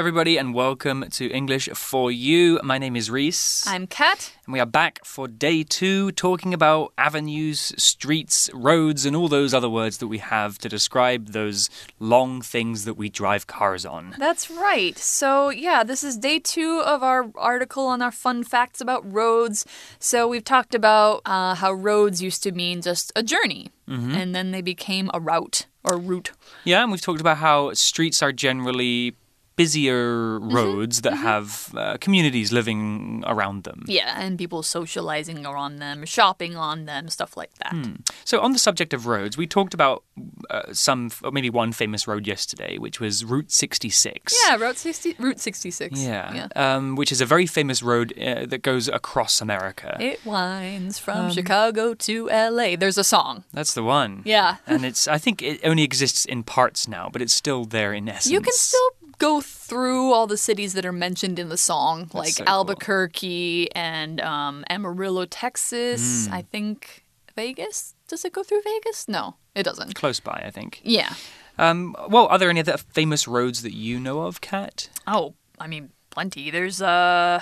Everybody, and welcome to English for You. My name is Reese. I'm Kat. And we are back for day two talking about avenues, streets, roads, and all those other words that we have to describe those long things that we drive cars on. That's right. So, yeah, this is day two of our article on our fun facts about roads. So, we've talked about uh, how roads used to mean just a journey, mm -hmm. and then they became a route or route. Yeah, and we've talked about how streets are generally busier mm-hmm. roads that mm -hmm. have uh, communities living around them. Yeah, and people socializing around them, shopping on them, stuff like that. Hmm. So, on the subject of roads, we talked about uh, some, maybe one famous road yesterday, which was Route 66. Yeah, Route 60, Route 66. Yeah, yeah. Um, which is a very famous road uh, that goes across America. It winds from um, Chicago to LA. There's a song. That's the one. Yeah, and it's I think it only exists in parts now, but it's still there in essence. You can still go through all the cities that are mentioned in the song, That's like so Albuquerque cool. and um, Amarillo, Texas. Mm. I think Vegas. Does it go through Vegas? No, it doesn't. Close by, I think. Yeah. Um, well, are there any other famous roads that you know of, Kat? Oh, I mean, plenty. There's uh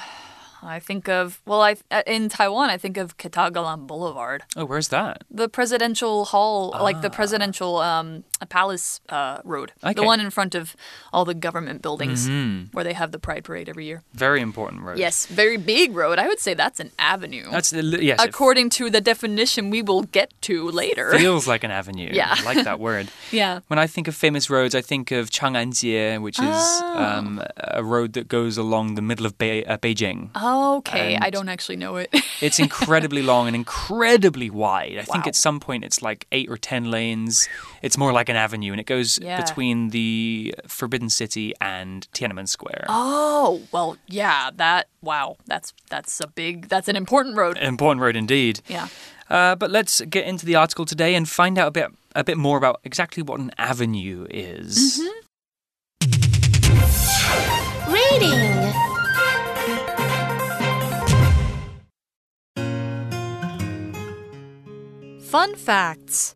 I think of well, I uh, in Taiwan, I think of Ketagalan Boulevard. Oh, where's that? The presidential hall, ah. like the ah. presidential um, palace uh, road, okay. the one in front of all the government buildings, mm -hmm. where they have the Pride Parade every year. Very important road. Yes, very big road. I would say that's an avenue. That's yes. According to the definition we will get to later. Feels like an avenue. Yeah, I like that word. yeah. When I think of famous roads, I think of Chang'anjie, which is oh. um, a road that goes along the middle of Be uh, Beijing. Oh. Okay, and I don't actually know it. it's incredibly long and incredibly wide. I wow. think at some point it's like eight or ten lanes. It's more like an avenue, and it goes yeah. between the Forbidden City and Tiananmen Square. Oh well, yeah. That wow, that's that's a big, that's an important road. An important road indeed. Yeah. Uh, but let's get into the article today and find out a bit a bit more about exactly what an avenue is. Mm -hmm. Reading. Fun facts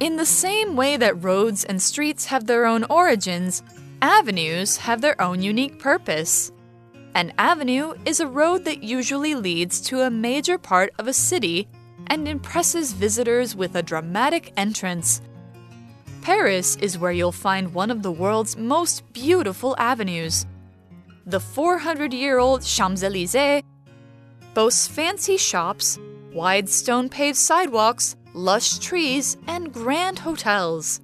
In the same way that roads and streets have their own origins, avenues have their own unique purpose. An avenue is a road that usually leads to a major part of a city and impresses visitors with a dramatic entrance. Paris is where you'll find one of the world's most beautiful avenues. The 400 year old Champs Elysees boasts fancy shops wide stone paved sidewalks, lush trees, and grand hotels.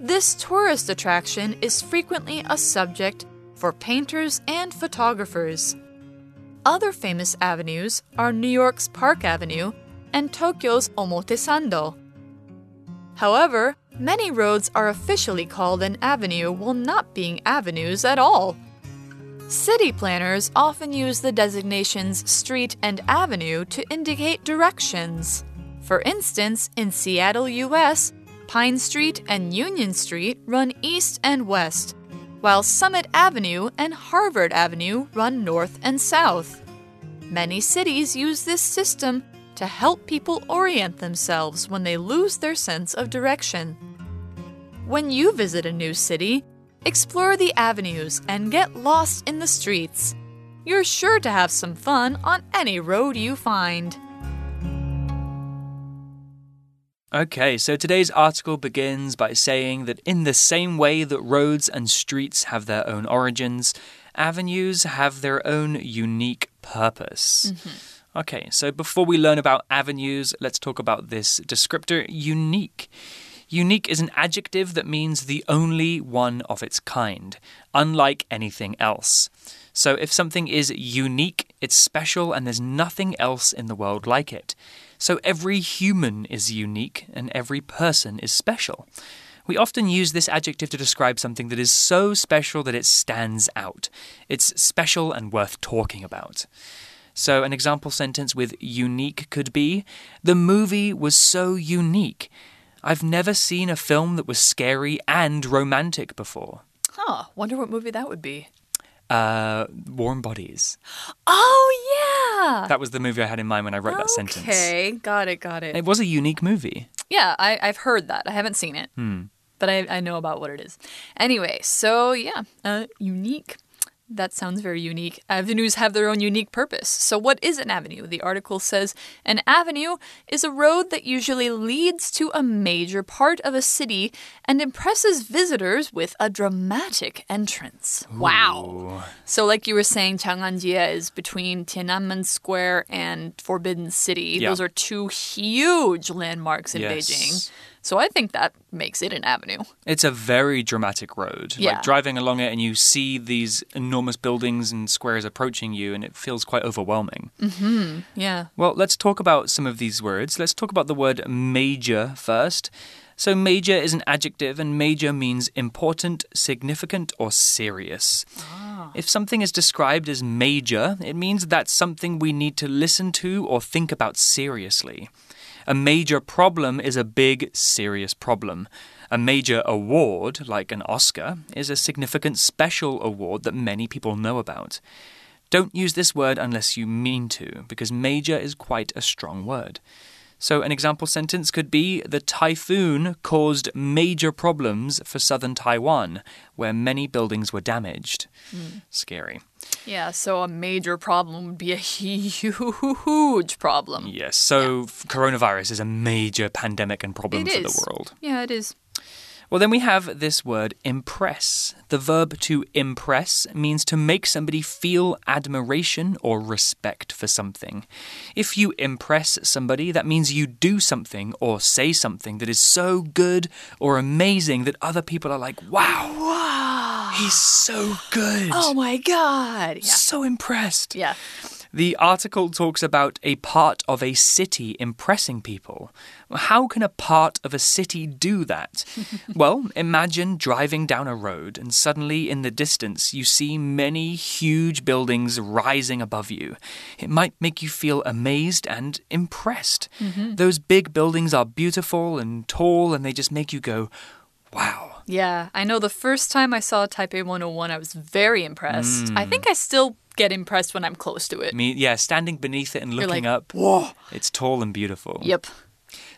This tourist attraction is frequently a subject for painters and photographers. Other famous avenues are New York's Park Avenue and Tokyo's Omotesando. However, many roads are officially called an avenue while not being avenues at all. City planners often use the designations street and avenue to indicate directions. For instance, in Seattle, US, Pine Street and Union Street run east and west, while Summit Avenue and Harvard Avenue run north and south. Many cities use this system to help people orient themselves when they lose their sense of direction. When you visit a new city, Explore the avenues and get lost in the streets. You're sure to have some fun on any road you find. Okay, so today's article begins by saying that in the same way that roads and streets have their own origins, avenues have their own unique purpose. Mm -hmm. Okay, so before we learn about avenues, let's talk about this descriptor unique. Unique is an adjective that means the only one of its kind, unlike anything else. So if something is unique, it's special and there's nothing else in the world like it. So every human is unique and every person is special. We often use this adjective to describe something that is so special that it stands out. It's special and worth talking about. So, an example sentence with unique could be The movie was so unique. I've never seen a film that was scary and romantic before. Huh. Wonder what movie that would be. Uh, Warm Bodies. Oh, yeah. That was the movie I had in mind when I wrote okay. that sentence. Okay, got it, got it. It was a unique movie. Yeah, I, have heard that. I haven't seen it. Hmm. but I, I know about what it is. Anyway, so yeah, uh, unique. That sounds very unique. Avenues have their own unique purpose. So, what is an avenue? The article says an avenue is a road that usually leads to a major part of a city and impresses visitors with a dramatic entrance. Wow. So, like you were saying, Chang'anjie is between Tiananmen Square and Forbidden City. Yeah. Those are two huge landmarks in Yes. Beijing. So, I think that makes it an avenue. It's a very dramatic road. Yeah. Like driving along it and you see these enormous buildings and squares approaching you, and it feels quite overwhelming. Mm-hmm. Yeah. Well, let's talk about some of these words. Let's talk about the word major first. So, major is an adjective, and major means important, significant, or serious. Ah. If something is described as major, it means that's something we need to listen to or think about seriously. A major problem is a big, serious problem. A major award, like an Oscar, is a significant special award that many people know about. Don't use this word unless you mean to, because major is quite a strong word. So, an example sentence could be The typhoon caused major problems for southern Taiwan, where many buildings were damaged. Hmm. Scary. Yeah, so a major problem would be a huge problem. Yes, so f- coronavirus is a major pandemic and problem It for is. the world. Yeah, it is. Well, then we have this word impress. The verb to impress means to make somebody feel admiration or respect for something. If you impress somebody, that means you do something or say something that is so good or amazing that other people are like, wow, Wow. He's so good. Oh my god. Yeah. So impressed. Yeah. The article talks about a part of a city impressing people. How can a part of a city do that? well, imagine driving down a road and suddenly in the distance you see many huge buildings rising above you. It might make you feel amazed and impressed. Mm-hmm. Those big buildings are beautiful and tall and they just make you go, wow. Yeah, I know the first time I saw Taipei 101, I was very impressed. I hmm. think I still get impressed when I'm close to it. Me, yeah, standing beneath it and looking like, up. Whoa. It's tall and beautiful. Yep.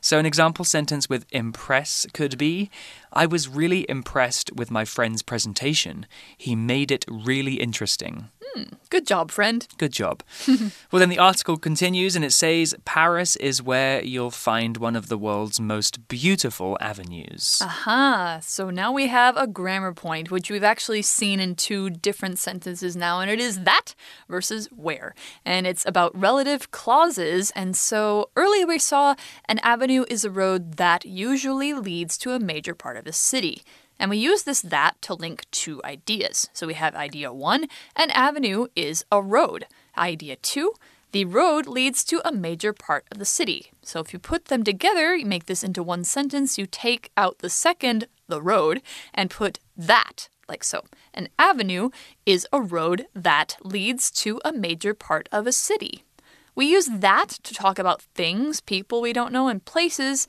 So, an example sentence with impress could be I was really impressed with my friend's presentation. He made it really interesting. Hmm, good job, friend. Good job. well, then the article continues and it says Paris is where you'll find one of the world's most beautiful avenues. Aha. So now we have a grammar point, which we've actually seen in two different sentences now, and it is that versus where. And it's about relative clauses. And so earlier we saw an avenue is a road that usually leads to a major part of a city. And we use this that to link two ideas. So we have idea one an avenue is a road. Idea two the road leads to a major part of the city. So if you put them together, you make this into one sentence, you take out the second, the road, and put that, like so. An avenue is a road that leads to a major part of a city. We use that to talk about things, people we don't know, and places.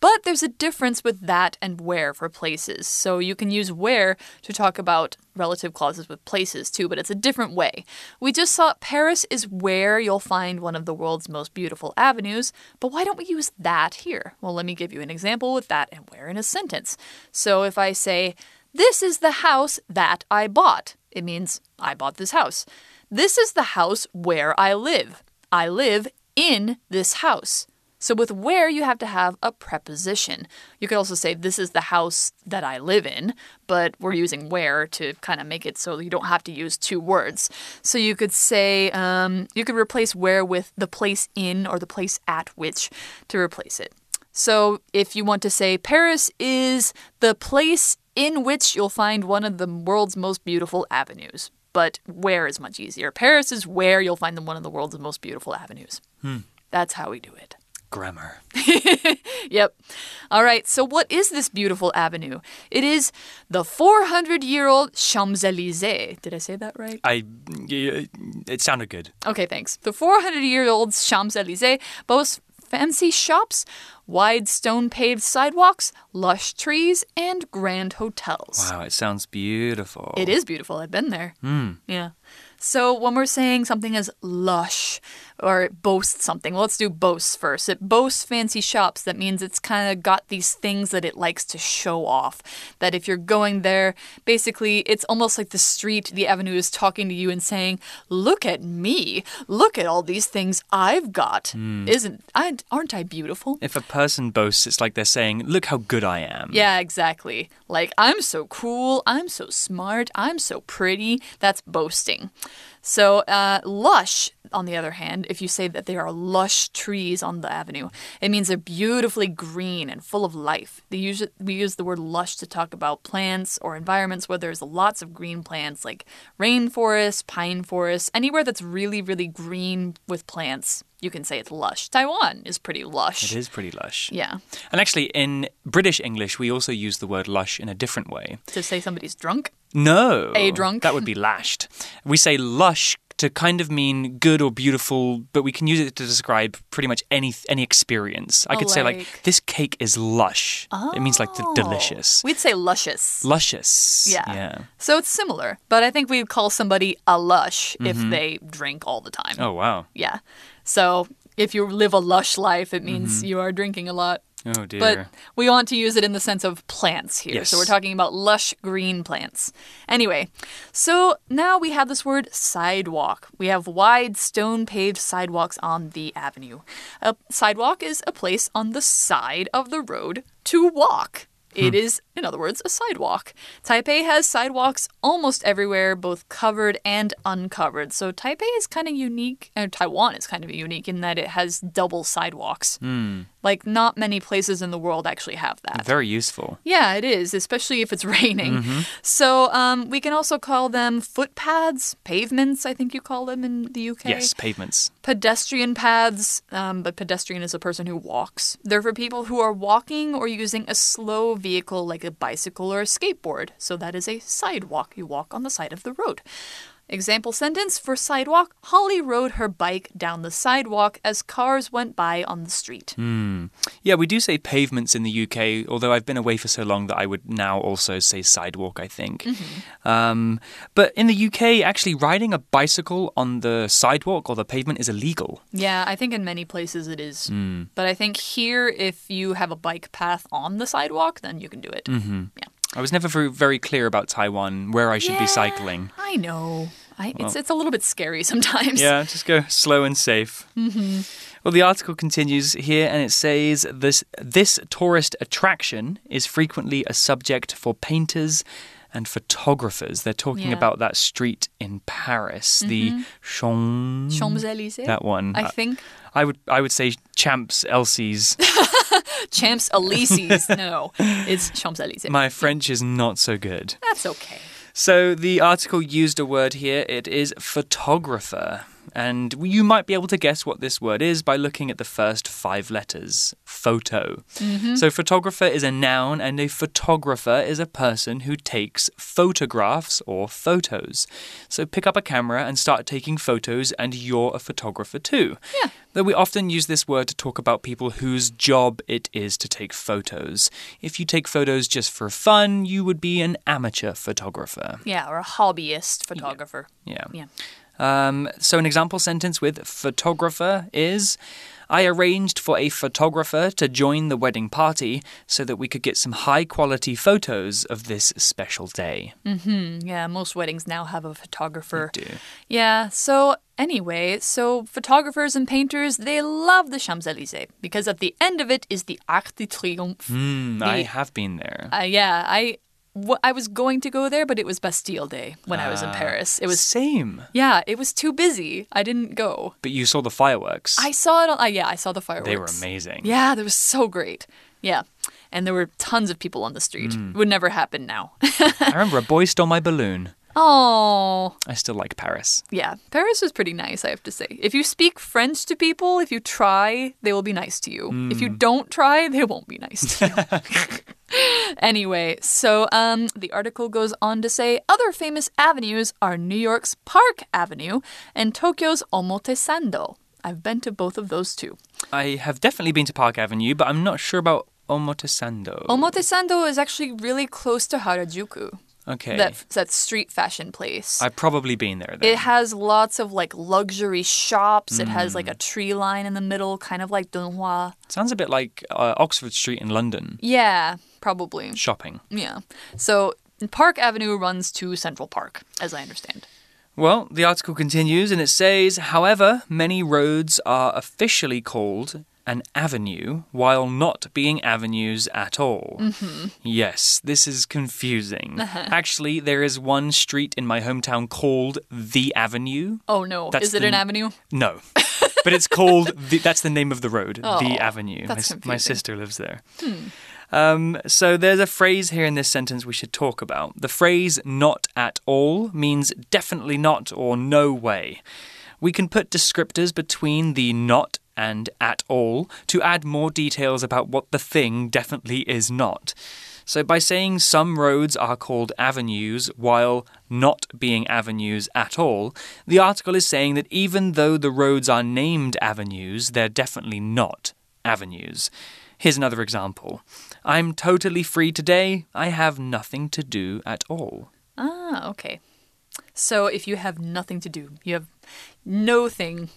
But there's a difference with that and where for places. So you can use where to talk about relative clauses with places too, but it's a different way. We just saw Paris is where you'll find one of the world's most beautiful avenues, but why don't we use that here? Well, let me give you an example with that and where in a sentence. So if I say, This is the house that I bought, it means I bought this house. This is the house where I live. I live in this house. So with where you have to have a preposition. You could also say this is the house that I live in, but we're using where to kind of make it so you don't have to use two words. So you could say um, you could replace where with the place in or the place at which to replace it. So if you want to say Paris is the place in which you'll find one of the world's most beautiful avenues. But where is much easier. Paris is where you'll find one of the world's most beautiful avenues. That's how we do it. Grammar. Yep. All right. So, what is this beautiful avenue? It is the 400 year old Champs Elysees. Did I say that right? I. It sounded good. Okay, thanks. The 400 year old Champs Elysees boasts fancy shops, wide stone paved sidewalks, lush trees, and grand hotels. Wow, it sounds beautiful. It is beautiful. I've been there. Hmm. Yeah. So when we're saying something is lush, or it boasts something. Well, let's do boasts first. It boasts fancy shops. That means it's kind of got these things that it likes to show off. That if you're going there, basically, it's almost like the street, the avenue is talking to you and saying, Look at me. Look at all these things I've got. Hmm. Isn't I aren't I beautiful? If a person boasts, it's like they're saying, Look how good I am. Yeah, exactly. Like, I'm so cool, I'm so smart, I'm so pretty. That's boasting. So, uh, lush, on the other hand, if you say that there are lush trees on the avenue, it means they're beautifully green and full of life. They use, we use the word lush to talk about plants or environments where there's lots of green plants, like rainforest, pine forest, anywhere that's really, really green with plants. You can say it's lush. Taiwan is pretty lush. It is pretty lush. Yeah. And actually, in British English, we also use the word lush in a different way. To say somebody's drunk. No. A drunk? That would be lashed. We say lush to kind of mean good or beautiful, but we can use it to describe pretty much any any experience. I Oh, could say like this cake is lush. It means like the Oh. delicious. We'd say luscious. Luscious. Yeah. Yeah. So it's similar, but I think we'd call somebody a lush if they drink all the time. Mm-hmm. Oh wow. Yeah. So if you live a lush life, it means you are drinking a lot. Oh dear. But we want to use it in the sense of plants here. Yes. So we're talking about lush green plants. Anyway, so now we have this word sidewalk. We have wide stone paved sidewalks on the avenue. A sidewalk is a place on the side of the road to walk. It is, in other words, a sidewalk. Taipei has sidewalks almost everywhere, both covered and uncovered. So Taipei is kind of unique, or Taiwan is kind of unique in that it has double sidewalks. Like, not many places in the world actually have that. Very useful. Yeah, it is, especially if it's raining. So um, we can also call them footpaths, pavements, I think you call them in the UK. Yes, pavements. Pedestrian paths, um, but pedestrian is a person who walks. They're for people who are walking or using a slow vehicle like a bicycle or a skateboard. So that is a sidewalk. You walk on the side of the road. Example sentence for sidewalk Holly rode her bike down the sidewalk as cars went by on the street. Yeah, we do say pavements in the UK, although I've been away for so long that I would now also say sidewalk, I think. Um, but in the UK, actually, riding a bicycle on the sidewalk or the pavement is illegal. Yeah, I think in many places it is. But I think here, if you have a bike path on the sidewalk, then you can do it. Mm-hmm. Yeah. I was never very, very clear about Taiwan, where I should be cycling. I know. I, it's, it's a little bit scary sometimes. Yeah, just go slow and safe. Mm-hmm. Well, the article continues here and it says this this tourist attraction is frequently a subject for painters and photographers. They're talking Yeah. about that street in Paris, the mm-hmm. Champs. Champs Elysees. That one. I uh, think. I would I would say Champs Elsie's. Champs Elysees. no, it's Champs Elysees. My French is not so good. That's okay. So the article used a word here. It is photographer. And you might be able to guess what this word is by looking at the first five letters photo. Mm-hmm. So, photographer is a noun, and a photographer is a person who takes photographs or photos. So, pick up a camera and start taking photos, and you're a photographer too. Yeah. Though we often use this word to talk about people whose job it is to take photos. If you take photos just for fun, you would be an amateur photographer. Yeah, or a hobbyist photographer. Yeah. Yeah. Um, so, an example sentence with photographer is I arranged for a photographer to join the wedding party so that we could get some high quality photos of this special day. Mm -hmm. Yeah, most weddings now have a photographer. Do. Yeah, so anyway, so photographers and painters, they love the Champs Elysees because at the end of it is the Arc de Triomphe. Hmm, I have been there. Uh, yeah, I, I was going to go there, but it was Bastille Day when I was in Ah. Paris. It was, same. yeah, it was too busy. I didn't go. But you saw the fireworks. I saw it on, uh, yeah, I saw the fireworks. they were amazing. Yeah, that was so great. Yeah. And there were tons of people on the street. Hmm. Would never happen now. I remember a boy stole my balloon. Oh, I still like Paris. yeah. Paris is pretty nice, I have to say. If you speak French to people, if you try, they will be nice to you. If you don't try, they won't be nice to you. anyway, so um, the article goes on to say other famous avenues are New York's Park Avenue and Tokyo's Omotesando. I've been to both of those too. I have definitely been to Park Avenue, but I'm not sure about Omotesando. Omotesando is actually really close to Harajuku. Okay. That that street fashion place. I've probably been there then. It has lots of like luxury shops. It has Mm. like a tree line in the middle, kind of like Dunhua. Sounds a bit like uh, Oxford Street in London. Yeah, probably. Shopping. Yeah. So Park Avenue runs to Central Park, as I understand. Well, the article continues and it says, however, many roads are officially called an avenue while not being avenues at all. Mm-hmm. Yes, this is confusing. Uh-huh. Actually, there is one street in my hometown called The Avenue. Oh no, That's is it an avenue? No. but it's called, the, that's the name of the road, Oh, The Avenue. My, my sister lives there. Hmm. Um, so there's a phrase here in this sentence we should talk about. The phrase not at all means definitely not or no way. We can put descriptors between the not and at all to add more details about what the thing definitely is not. So, by saying some roads are called avenues while not being avenues at all, the article is saying that even though the roads are named avenues, they're definitely not avenues. Here's another example I'm totally free today. I have nothing to do at all. Ah, okay. So if you have nothing to do, you have no thing.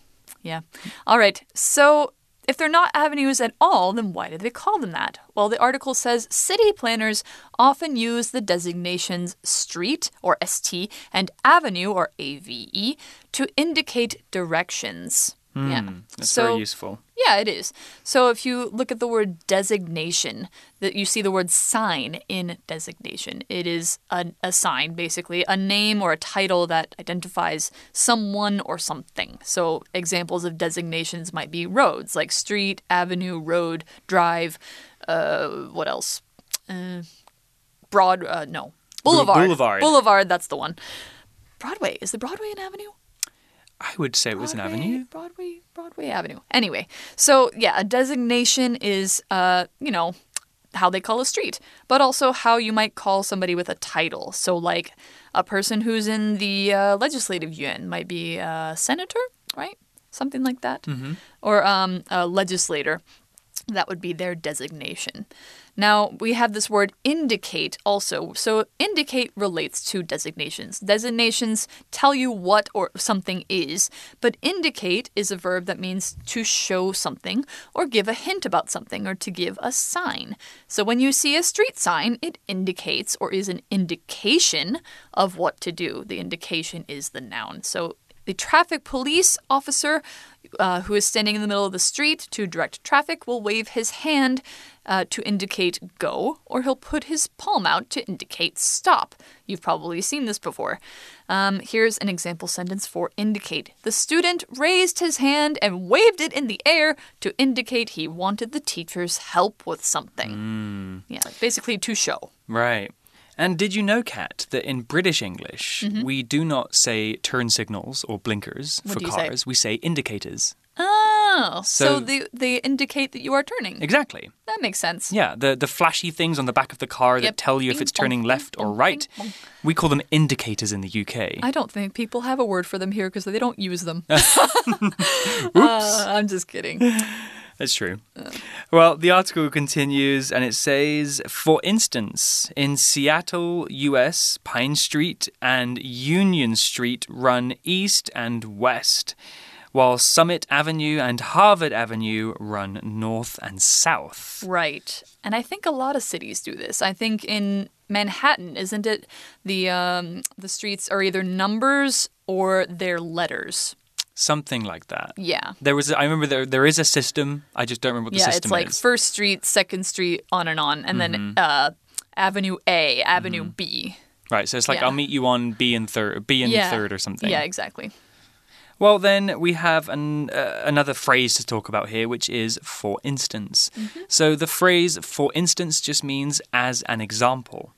Yeah. All right. So if they're not avenues at all, then why do they call them that? Well, the article says city planners often use the designations street or ST and avenue or AVE to indicate directions. Yeah. That's so very useful. yeah, it is. So if you look at the word designation, that you see the word sign in designation. It is a, a sign, basically, a name or a title that identifies someone or something. So examples of designations might be roads, like street, avenue, road, drive. Uh, what else? Uh, broad. Uh, no, boulevard. boulevard. Boulevard. That's the one. Broadway. Is the Broadway an avenue? I would say it was an avenue. Broadway, Broadway Avenue. Anyway, so yeah, a designation is, uh, you know, how they call a street, but also how you might call somebody with a title. So, like a person who's in the uh, legislative yuan might be a senator, right? Something like that, or um, a legislator. That would be their designation. Now, we have this word indicate also. So, indicate relates to designations. Designations tell you what or something is, but indicate is a verb that means to show something or give a hint about something or to give a sign. So, when you see a street sign, it indicates or is an indication of what to do. The indication is the noun. So, the traffic police officer uh, who is standing in the middle of the street to direct traffic will wave his hand uh, to indicate go, or he'll put his palm out to indicate stop. You've probably seen this before. Um, here's an example sentence for indicate. The student raised his hand and waved it in the air to indicate he wanted the teacher's help with something. Yeah, basically to show. Right. And did you know, Kat, that in British English, we do not say turn signals or blinkers. What for you say? cars. We say indicators. Oh, so, So- they, they indicate that you are turning. Exactly. That makes sense. Yeah, the, the flashy things on the back of the car Yep. that tell you if it's turning bing left or right. bing bong. We call them indicators in the UK. I don't think people have a word for them here because they don't use them. Uh, I'm just kidding. That's true. Well, the article continues and it says, for instance, in Seattle, US, Pine Street and Union Street run east and west, while Summit Avenue and Harvard Avenue run north and south. Right. And I think a lot of cities do this. I think in Manhattan, isn't it? The um, the streets are either numbers or they're letters. Something like that. Yeah. There was, I remember there there is a system. I just don't remember what the yeah, system it's like is. First Street, Second Street, on and on, and then uh, Avenue A, Avenue B. right, so it's like yeah. I'll meet you on B and third, B and Yeah. third or something. Yeah, exactly. Well, then we have an, uh, another phrase to talk about here, which is for instance. So the phrase for instance just means as an example.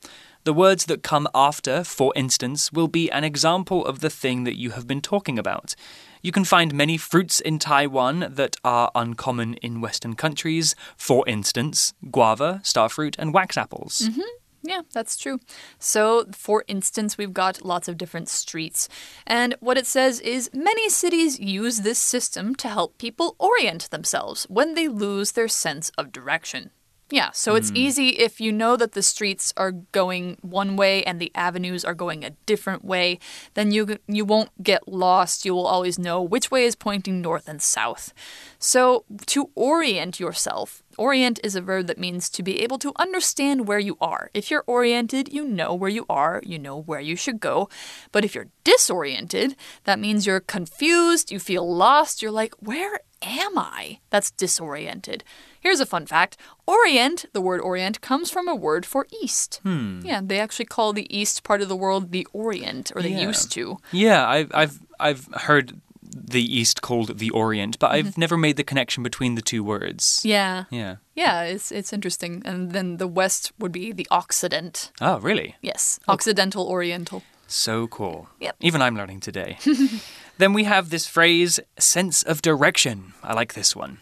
The words that come after for instance will be an example of the thing that you have been talking about. You can find many fruits in Taiwan that are uncommon in Western countries. For instance, guava, starfruit, and wax apples. Mm-hmm. Yeah, that's true. So, for instance, we've got lots of different streets. And what it says is many cities use this system to help people orient themselves when they lose their sense of direction. Yeah, so it's hmm. easy if you know that the streets are going one way and the avenues are going a different way, then you you won't get lost. You will always know which way is pointing north and south. So to orient yourself, orient is a verb that means to be able to understand where you are. If you're oriented, you know where you are, you know where you should go. But if you're disoriented, that means you're confused, you feel lost, you're like, where am I? That's disoriented. Here's a fun fact Orient, the word Orient, comes from a word for east. Hmm. Yeah, they actually call the east part of the world the Orient, or they Yeah. used to. Yeah, I've I've I've heard the East called the Orient, but. I've mm-hmm. never made the connection between the two words. Yeah. Yeah. Yeah, it's it's interesting. And then the west would be the Occident. Oh, really? Yes, oh. Occidental Oriental. So cool. Yep. Even I'm learning today. then we have this phrase, sense of direction. I like this one.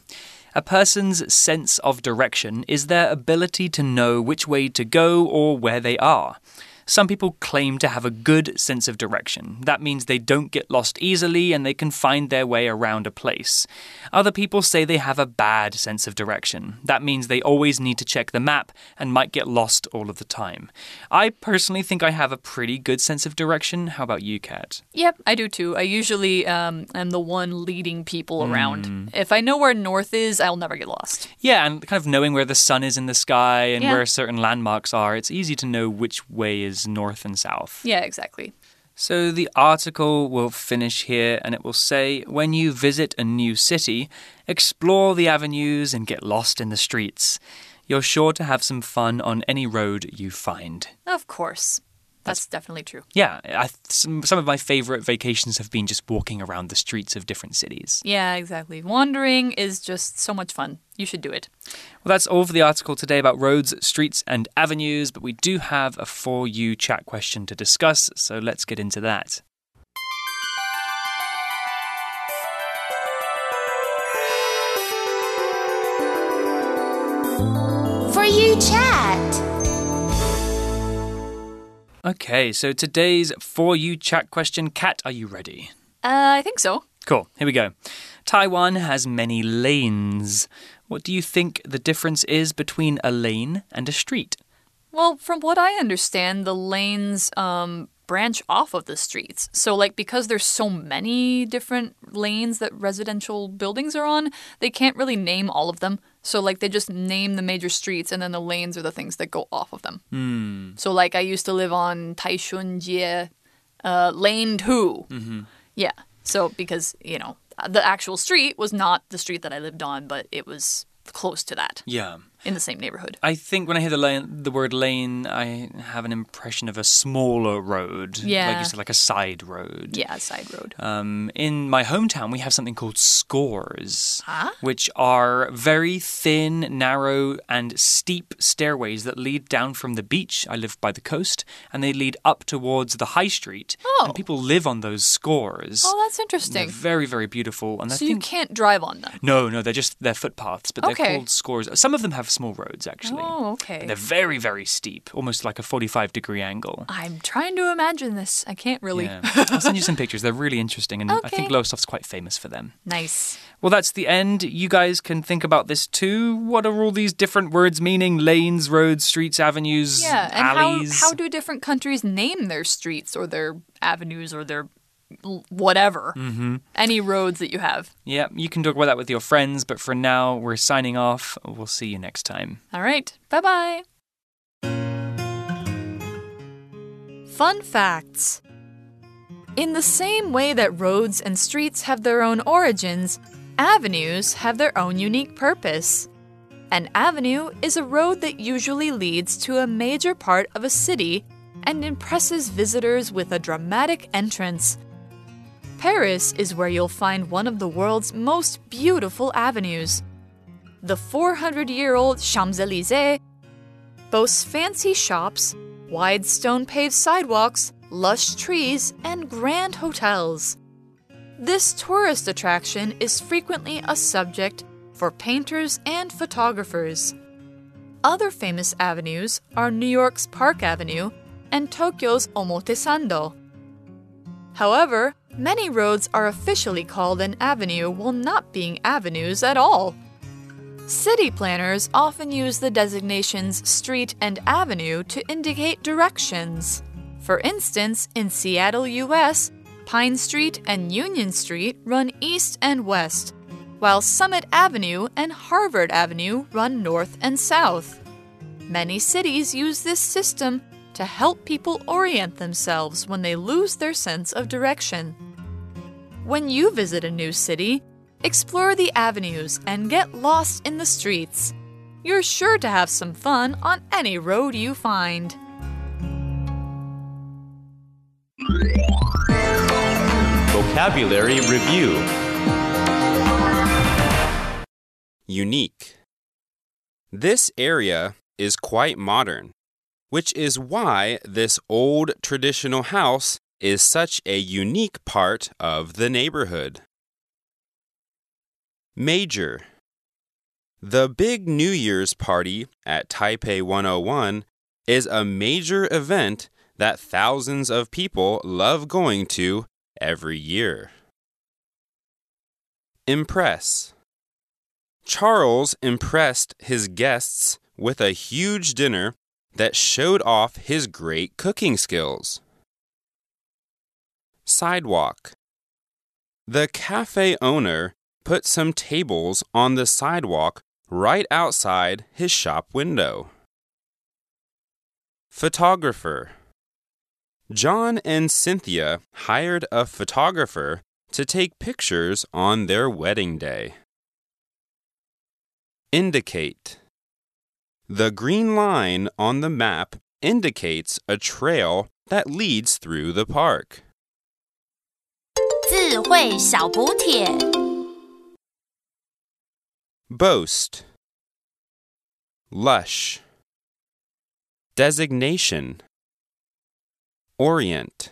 A person's sense of direction is their ability to know which way to go or where they are. Some people claim to have a good sense of direction. That means they don't get lost easily and they can find their way around a place. Other people say they have a bad sense of direction. That means they always need to check the map and might get lost all of the time. I personally think I have a pretty good sense of direction. How about you, Kat? Yep, I do too. I usually um, am the one leading people around. If I know where north is, I'll never get lost. Yeah, and kind of knowing where the sun is in the sky and Yeah. where certain landmarks are, it's easy to know which way is north and south. Yeah, exactly. So the article will finish here and it will say when you visit a new city, explore the avenues and get lost in the streets. You're sure to have some fun on any road you find. Of course. That's, definitely true. Yeah, I, some, some of my favorite vacations have been just walking around the streets of different cities. Yeah, exactly. Wandering is just so much fun. You should do it. Well, that's all for the article today about roads, streets, and avenues, but we do have a For You chat question to discuss, so let's get into that. Okay, so today's For You chat question. Kat, are you ready? Uh, I think so. Cool, here we go. Taiwan has many lanes. What do you think the difference is between a lane and a street? Well, from what I understand, the lanes um, branch off of the streets. So, like, because there's so many different lanes that residential buildings are on, they can't really name all of them. So, like, they just name the major streets, and then the lanes are the things that go off of them. Hmm. So, like, I used to live on Taishunjie, uh, Lane 2. Yeah. So, because, you know, the actual street was not the street that I lived on, but it was close to that Yeah. In the same neighborhood. I think when I hear the lane, the word lane, I have an impression of a smaller road. Like Yeah. you said, like a side road. Yeah, side road. Um, in my hometown, we have something called scores, Huh? which are very thin, narrow, and steep stairways that lead down from the beach. I live by the coast, and they lead up towards the high street. Oh. And people live on those scores. Oh, that's They're interesting. very, very beautiful. And So you can't drive on them. No, no, they're just they're footpaths, but they're called scores. Some of them have small roads actually. Oh, okay. They're very, very steep, almost like a forty-five degree angle. I'm trying to imagine this. I can't really. Yeah. I'll send you some pictures. They're really interesting, and I think Okay. Lowestoft's quite famous for them. Nice. Well, that's the end. You guys can think about this too. What are all these different words meaning? Lanes, roads, streets, avenues, Yeah, and alleys. how how do different countries name their streets or their avenues or their whatever? Mm-hmm. Any roads that you have. Yeah, you can talk about that with your friends, but for now, we're signing off. We'll see you next time. All right. Bye bye. Fun facts. In the same way that roads and streets have their own origins, avenues have their own unique purpose. An avenue is a road that usually leads to a major part of a city and impresses visitors with a dramatic entrance. Paris is where you'll find one of the world's most beautiful avenues. The 400 year old Champs Elysees boasts fancy shops, wide stone paved sidewalks, lush trees, and grand hotels. This tourist attraction is frequently a subject for painters and photographers. Other famous avenues are New York's Park Avenue and Tokyo's Omotesando. However, many roads are officially called an avenue while not being avenues at all. City planners often use the designations street and avenue to indicate directions. For instance, in Seattle, US, Pine Street and Union Street run east and west, while Summit Avenue and Harvard Avenue run north and south. Many cities use this system to help people orient themselves when they lose their sense of direction. When you visit a new city, explore the avenues and get lost in the streets. You're sure to have some fun on any road you find. Vocabulary Review Unique. This area is quite modern, which is why this old traditional house is such a unique part of the neighborhood. Major. The big New Year's party at Taipei 101 is a major event that thousands of people love going to every year. Impress. Charles impressed his guests with a huge dinner that showed off his great cooking skills. Sidewalk. The cafe owner put some tables on the sidewalk right outside his shop window. Photographer. John and Cynthia hired a photographer to take pictures on their wedding day. Indicate. The green line on the map indicates a trail that leads through the park. 智慧小补帖。 Boast. Lush. Designation. Orient.